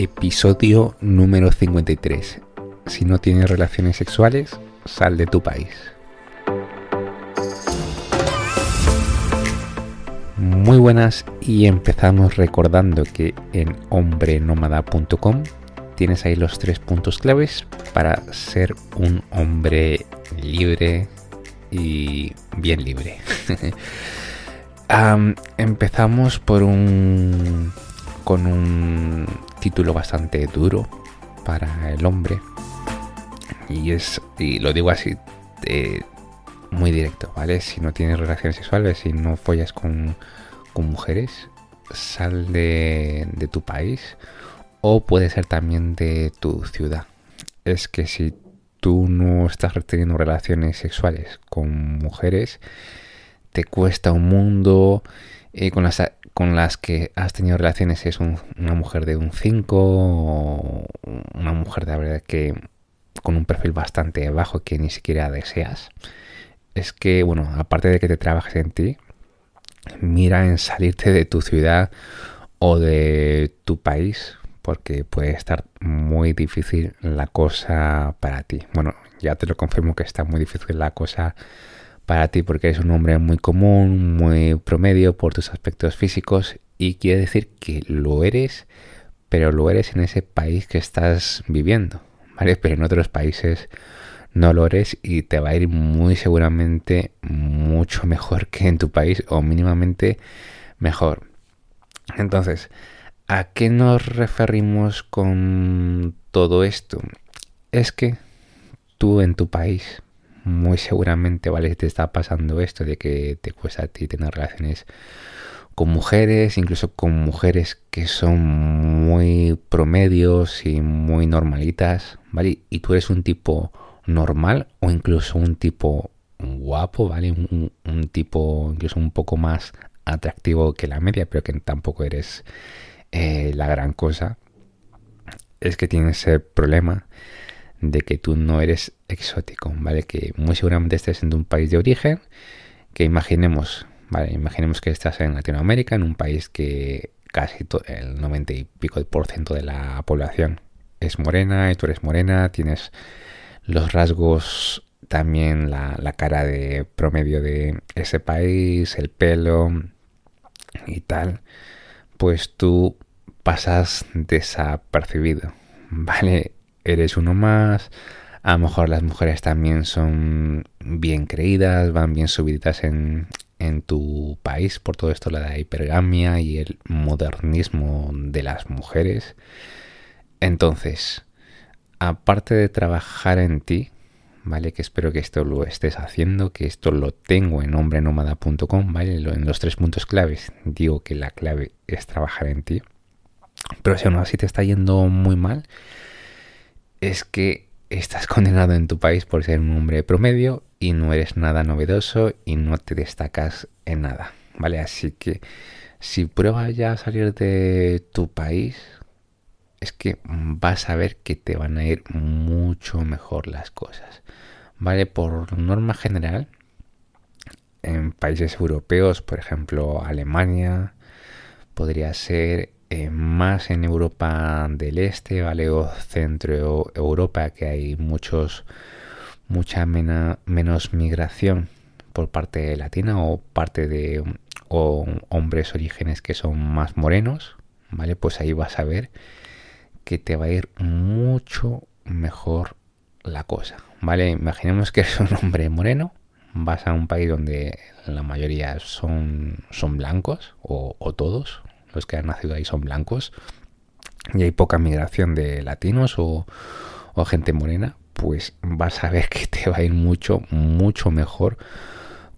Episodio número 53. Si no tienes relaciones sexuales, sal de tu país. Muy buenas y empezamos recordando que en hombrenomada.com tienes ahí los tres puntos claves para ser un hombre libre y bien libre. empezamos por un con un título bastante duro para el hombre y es y lo digo así muy directo, ¿vale? Si no tienes relaciones sexuales, si no follas con, con mujeres, sal de, de tu país o puede ser también de tu ciudad. Es que si tú no estás teniendo relaciones sexuales con mujeres, te cuesta un mundo. y con, las, con las que has tenido relaciones es una mujer de un 5 o una mujer de verdad que con un perfil bastante bajo que ni siquiera deseas. Es que, bueno, aparte de que te trabajes en ti, mira en salirte de tu ciudad o de tu país porque puede estar muy difícil la cosa para ti. Bueno, ya te lo confirmo que está muy difícil la cosa para ti porque eres un hombre muy común, muy promedio por tus aspectos físicos y quiere decir que lo eres, pero lo eres en ese país que estás viviendo, ¿vale? Pero en otros países no lo eres y te va a ir muy seguramente mucho mejor que en tu país o mínimamente mejor. Entonces, ¿A qué nos referimos con todo esto? Es que tú en tu país muy seguramente, ¿vale? Te está pasando esto de que te cuesta a ti tener relaciones con mujeres, incluso con mujeres que son muy promedios y muy normalitas, ¿vale? Y tú eres un tipo normal o incluso un tipo guapo, ¿vale? Un, tipo incluso un poco más atractivo que la media, pero que tampoco eres eh, la gran cosa es que tienes el problema de que tú no eres exótico, ¿vale? Que muy seguramente estés en un país de origen, que imaginemos, ¿vale? Imaginemos que estás en Latinoamérica, en un país que casi el 90 y pico por ciento de la población es morena y tú eres morena, tienes los rasgos, también la, la cara de promedio de ese país, el pelo y tal pues tú pasas desapercibido, ¿vale? Eres uno más, a lo mejor las mujeres también son bien creídas, van bien subidas en, en tu país por todo esto, la hipergamia y el modernismo de las mujeres. Entonces, aparte de trabajar en ti, ¿vale? Que espero que esto lo estés haciendo, que esto lo tengo en hombrenomada.com, ¿vale? En los tres puntos claves digo que la clave es trabajar en ti. Pero si aún así te está yendo muy mal, es que estás condenado en tu país por ser un hombre promedio y no eres nada novedoso y no te destacas en nada, ¿vale? Así que si pruebas ya a salir de tu país, es que vas a ver que te van a ir mucho mejor las cosas. ¿Vale? Por norma general, en países europeos, por ejemplo Alemania, podría ser eh, más en Europa del Este, ¿vale? O centro Europa, que hay muchos, mucha menos migración por parte latina o parte de hombres orígenes que son más morenos, ¿vale? Pues ahí vas a ver que te va a ir mucho mejor la cosa, ¿vale? Imaginemos que eres un hombre moreno, vas a un país donde la mayoría son, son blancos, o, todos los que han nacido ahí son blancos, y hay poca migración de latinos o, o gente morena, pues vas a ver que te va a ir mucho, mucho mejor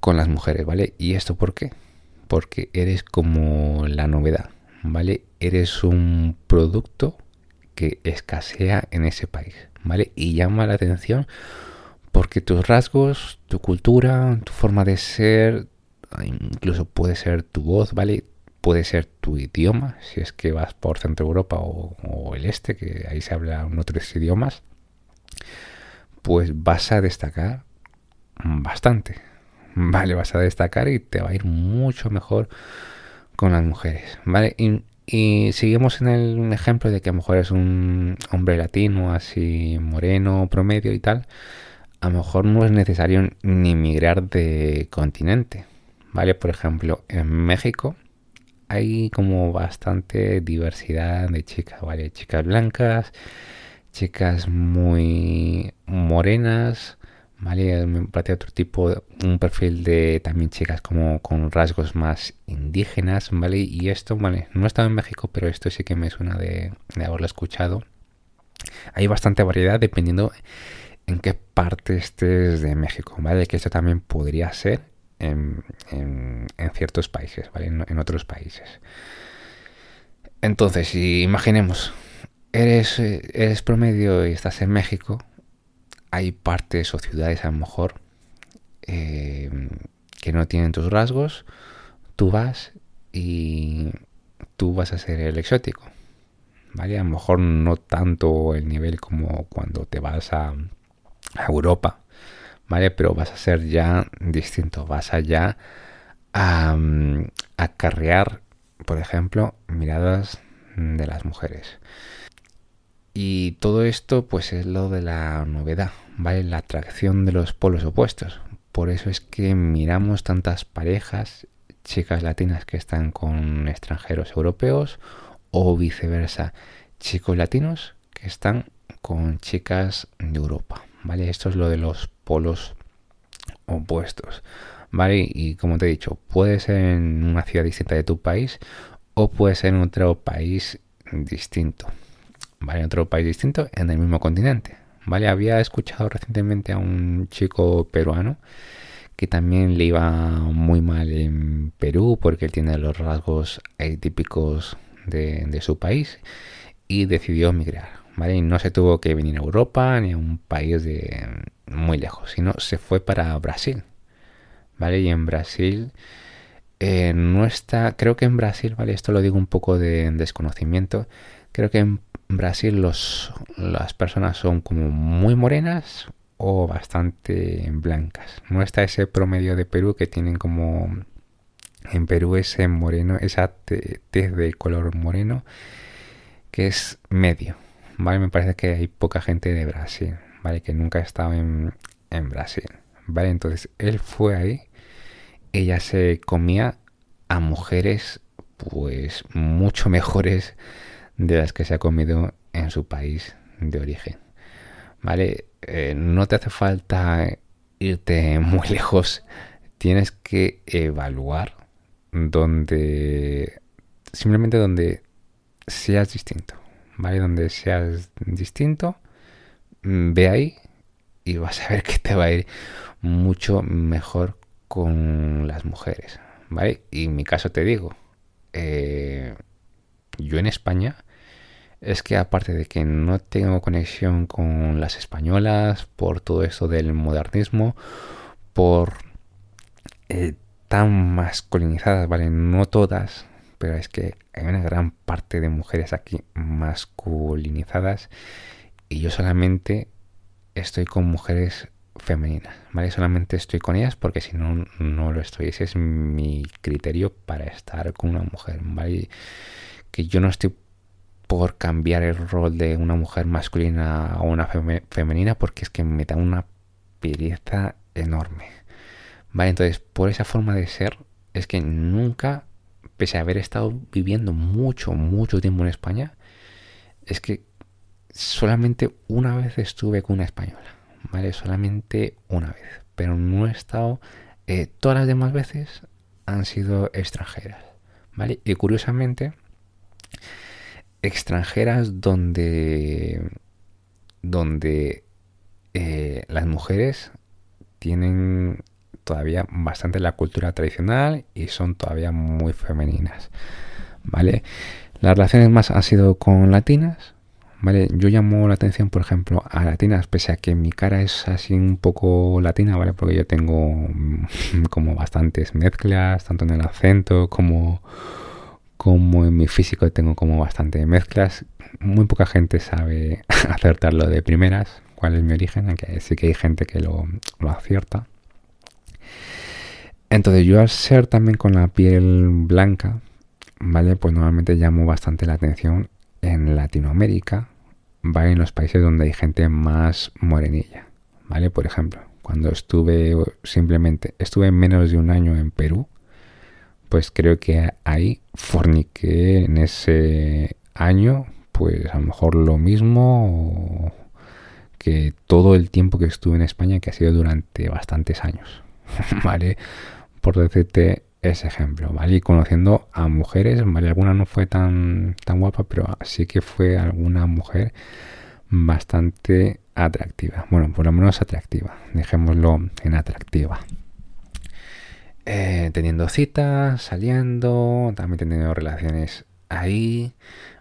con las mujeres, ¿vale? ¿Y esto por qué? Porque eres como la novedad, ¿vale? Eres un producto que escasea en ese país, ¿vale? Y llama la atención porque tus rasgos, tu cultura, tu forma de ser, incluso puede ser tu voz, ¿vale? Puede ser tu idioma, si es que vas por Centro Europa o, el Este, que ahí se hablan otros idiomas, pues vas a destacar bastante, ¿vale? Vas a destacar y te va a ir mucho mejor con las mujeres, ¿vale? Y seguimos en el ejemplo de que a lo mejor es un hombre latino, así moreno, promedio y tal. A lo mejor no es necesario ni migrar de continente. ¿Vale? Por ejemplo, en México hay como bastante diversidad de chicas, ¿vale? Chicas blancas, chicas muy morenas, ¿vale? Me parece otro tipo, un perfil de también chicas como con rasgos más indígenas, ¿vale? Y esto, ¿vale? No he estado en México, pero esto sí que me suena de, haberlo escuchado. Hay bastante variedad dependiendo en qué parte estés de México, ¿vale? Que esto también podría ser en, ciertos países. En, otros países. Entonces, si imaginemos, eres, eres promedio y estás en México, hay partes o ciudades a lo mejor eh, que no tienen tus rasgos, tú vas y tú vas a ser el exótico. ¿Vale? A lo mejor no tanto el nivel como cuando te vas a, Europa, ¿vale? Pero vas a ser ya distinto, vas allá a, a acarrear, por ejemplo, miradas de las mujeres. Y todo esto pues es lo de la novedad, ¿vale? La atracción de los polos opuestos. Por eso es que miramos tantas parejas, chicas latinas que están con extranjeros europeos o viceversa, chicos latinos que están con chicas de Europa, ¿vale? Esto es lo de los polos opuestos, ¿vale? Y como te he dicho, puede ser en una ciudad distinta de tu país o puede ser en otro país distinto. ¿vale? En otro país distinto, en el mismo continente, ¿vale? Había escuchado recientemente a un chico peruano que también le iba muy mal en Perú porque él tiene los rasgos típicos de, su país y decidió migrar, Y no se tuvo que venir a Europa ni a un país de muy lejos, sino se fue para Brasil, ¿vale? Y en Brasil eh, no está, creo que en Brasil, ¿vale? Esto lo digo un poco de desconocimiento, creo que en Brasil los, las personas son como muy morenas o bastante blancas. No está ese promedio de Perú que tienen como en Perú ese moreno, esa tez de color moreno que es medio. ¿Vale? Me parece que hay poca gente de Brasil, ¿vale? Que nunca ha estado en, en Brasil. ¿Vale? Entonces él fue ahí, ella se comía a mujeres pues mucho mejores de las que se ha comido en su país de origen. ¿Vale? Eh, no te hace falta irte muy lejos. Tienes que evaluar donde simplemente donde seas distinto. ¿Vale? Donde seas distinto, mm, ve ahí y vas a ver que te va a ir mucho mejor con las mujeres. ¿Vale? Y en mi caso te digo, eh, yo en España es que aparte de que no tengo conexión con las españolas, por todo eso del modernismo, por eh, tan masculinizadas, ¿vale? No todas, pero es que hay una gran parte de mujeres aquí masculinizadas y yo solamente estoy con mujeres femeninas, ¿vale? Solamente estoy con ellas porque si no, no lo estoy. Ese es mi criterio para estar con una mujer, ¿vale? Que yo no estoy por cambiar el rol de una mujer masculina a una femenina porque es que me da una pereza enorme. Vale, entonces por esa forma de ser es que nunca, pese a haber estado viviendo mucho, mucho tiempo en España, es que solamente una vez estuve con una española. Vale, solamente una vez. Pero no he estado, eh, todas las demás veces han sido extranjeras. Vale, y curiosamente extranjeras donde, donde eh, las mujeres tienen todavía bastante la cultura tradicional y son todavía muy femeninas. ¿Vale? Las relaciones más han sido con latinas. ¿Vale? Yo llamo la atención, por ejemplo, a latinas, pese a que mi cara es así un poco latina, ¿vale? Porque yo tengo como bastantes mezclas, tanto en el acento como como en mi físico tengo como bastante mezclas, muy poca gente sabe acertarlo de primeras, cuál es mi origen, aunque sí que hay gente que lo, acierta. Entonces yo al ser también con la piel blanca, ¿vale? Pues normalmente llamo bastante la atención en Latinoamérica, ¿vale? En los países donde hay gente más morenilla, ¿vale? Por ejemplo, cuando estuve simplemente, estuve menos de un año en Perú, pues creo que ahí forniqué en ese año, pues a lo mejor lo mismo que todo el tiempo que estuve en España, que ha sido durante bastantes años, ¿vale? Por decirte ese ejemplo, ¿vale? Y conociendo a mujeres, ¿vale? Alguna no fue tan, tan guapa, pero sí que fue alguna mujer bastante atractiva. Bueno, por lo menos atractiva, dejémoslo en atractiva. Eh, teniendo citas, saliendo, también teniendo relaciones ahí,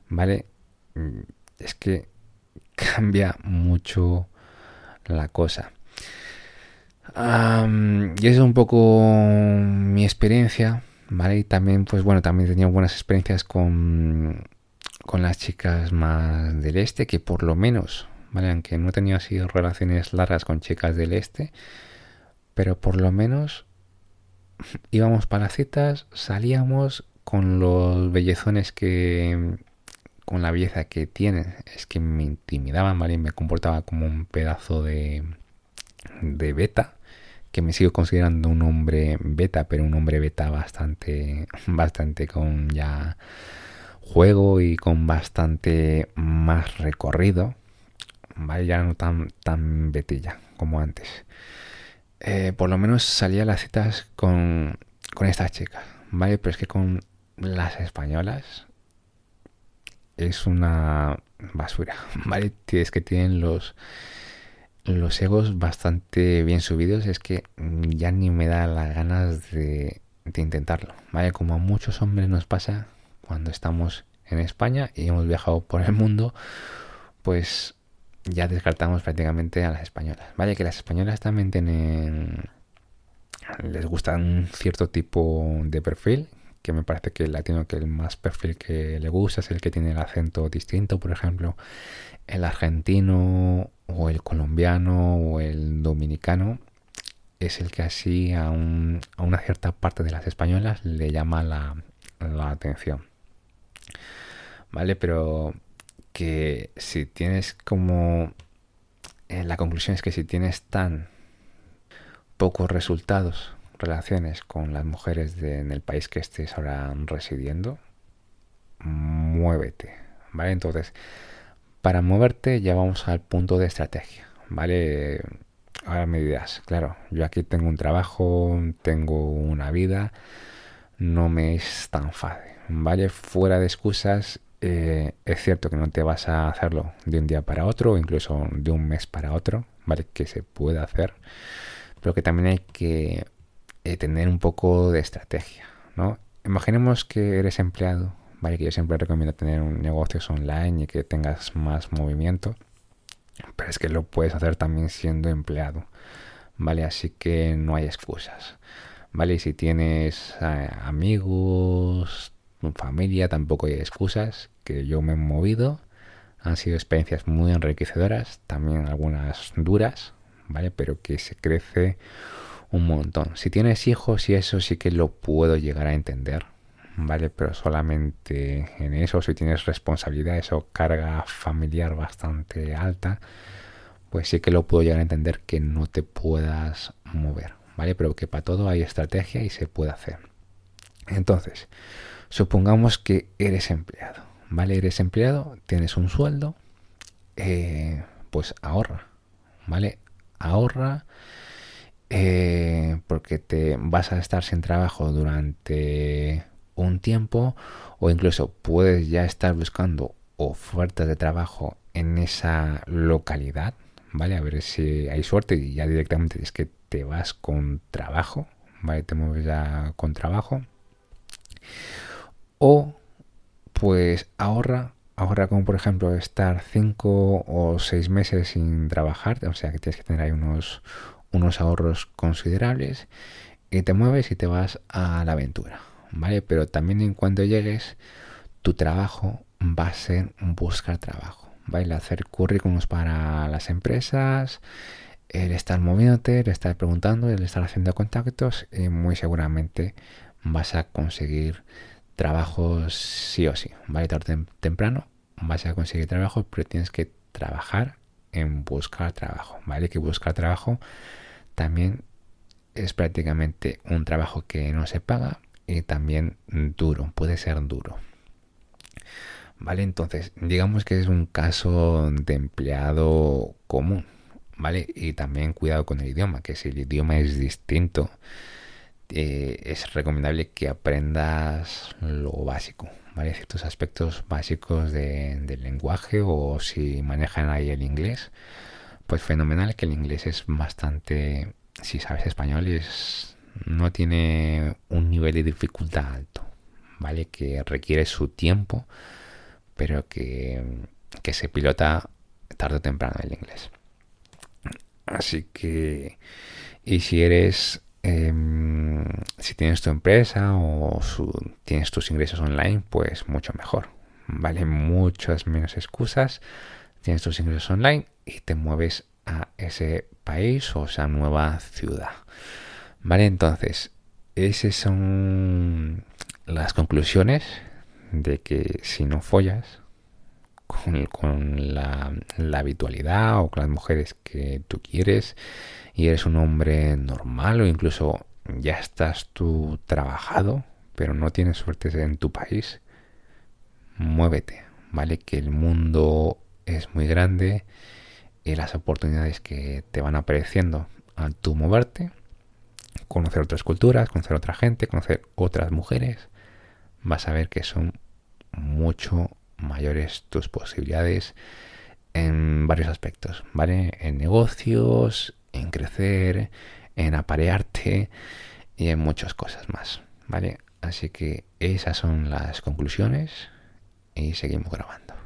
¿vale? Mm, es que cambia mucho la cosa. Y es un poco mi experiencia, ¿vale? Y también, pues bueno, también he tenido buenas experiencias con, con las chicas más del este, que por lo menos, ¿vale? Aunque no he tenido así relaciones largas con chicas del este, pero por lo menos íbamos para citas, salíamos con los bellezones que con la belleza que tienen, es que me intimidaban, ¿vale? Me comportaba como un pedazo de, de beta, que me sigo considerando un hombre beta, pero un hombre beta bastante, bastante con ya juego y con bastante más recorrido, ¿vale? Ya no tan, tan betilla como antes. Eh, por lo menos salía a las citas con, con estas chicas, ¿vale? Pero es que con las españolas es una basura, ¿vale? Es que tienen los, los egos bastante bien subidos, es que ya ni me da las ganas de, intentarlo, ¿vale? Como a muchos hombres nos pasa cuando estamos en España y hemos viajado por el mundo, pues ya descartamos prácticamente a las españolas. Vaya que las españolas también tienen les gusta un cierto tipo de perfil, que me parece que el latino que el más perfil que le gusta es el que tiene el acento distinto, por ejemplo, el argentino o el colombiano o el dominicano es el que así a, a una cierta parte de las españolas le llama la, atención. ¿Vale? Pero que si tienes como... Eh, la conclusión es que si tienes tan pocos resultados, relaciones con las mujeres en el país que estés ahora residiendo, muévete, ¿vale? Entonces, para moverte ya vamos al punto de estrategia, ¿vale? Ahora me dirás, claro, yo aquí tengo un trabajo, tengo una vida, no me es tan fácil, ¿vale? Fuera de excusas eh, es cierto que no te vas a hacerlo de un día para otro, incluso de un mes para otro, ¿vale? Que se puede hacer, pero que también hay que eh, tener un poco de estrategia, ¿no? Imaginemos que eres empleado, ¿vale? Que yo siempre recomiendo tener un negocio online y que tengas más movimiento, pero es que lo puedes hacer también siendo empleado, ¿vale? Así que no hay excusas, ¿vale? Si tienes eh, amigos, familia, tampoco hay excusas, que yo me he movido. Han sido experiencias muy enriquecedoras, también algunas duras, ¿vale? Pero que se crece un montón. Si tienes hijos y eso sí que lo puedo llegar a entender, ¿vale? Pero solamente en eso, si tienes responsabilidades o carga familiar bastante alta, pues sí que lo puedo llegar a entender que no te puedas mover, ¿vale? Pero que para todo hay estrategia y se puede hacer. Entonces, Supongamos que eres empleado, ¿vale? Eres empleado, tienes un sueldo, eh, pues ahorra, ¿vale? Ahorra eh, porque te vas a estar sin trabajo durante un tiempo o incluso puedes ya estar buscando ofertas de trabajo en esa localidad, ¿vale? A ver si hay suerte y ya directamente es que te vas con trabajo, ¿vale? Te mueves ya con trabajo o pues ahorra, ahorra como por ejemplo estar 5 o 6 meses sin trabajar, o sea que tienes que tener ahí unos, unos ahorros considerables y te mueves y te vas a la aventura, ¿vale? Pero también en cuanto llegues, tu trabajo va a ser buscar trabajo, ¿vale? Hacer currículums para las empresas, el estar moviéndote, el estar preguntando, el estar haciendo contactos y muy seguramente vas a conseguir trabajo sí o sí, ¿vale? Tarde temprano vas a conseguir trabajo, pero tienes que trabajar en buscar trabajo, ¿vale? Que buscar trabajo también es prácticamente un trabajo que no se paga y también duro, puede ser duro. ¿Vale? Entonces, digamos que es un caso de empleado común, ¿vale? Y también cuidado con el idioma, que si el idioma es distinto, eh, es recomendable que aprendas lo básico, ¿vale? Ciertos aspectos básicos del lenguaje o si manejan ahí el inglés, pues fenomenal que el inglés es bastante, si sabes español, es, no tiene un nivel de dificultad alto, ¿vale? Que requiere su tiempo, pero que, que se pilota tarde o temprano el inglés. Así que, y si eres Em, si tienes tu empresa o tienes tus ingresos online, pues mucho mejor. Vale muchas menos excusas. Tienes tus ingresos online y te mueves a ese país o esa nueva ciudad. Vale, entonces, esas son las conclusiones de que si no follas con, la, habitualidad o con las mujeres que tú quieres, y eres un hombre normal o incluso ya estás tú trabajado, pero no tienes suerte en tu país, muévete, ¿vale? Que el mundo es muy grande y las oportunidades que te van apareciendo al tú moverte, conocer otras culturas, conocer otra gente, conocer otras mujeres, vas a ver que son mucho mayores tus posibilidades en varios aspectos, ¿vale? En negocios, en crecer, en aparearte y en muchas cosas más, ¿vale? Así que esas son las conclusiones y seguimos grabando.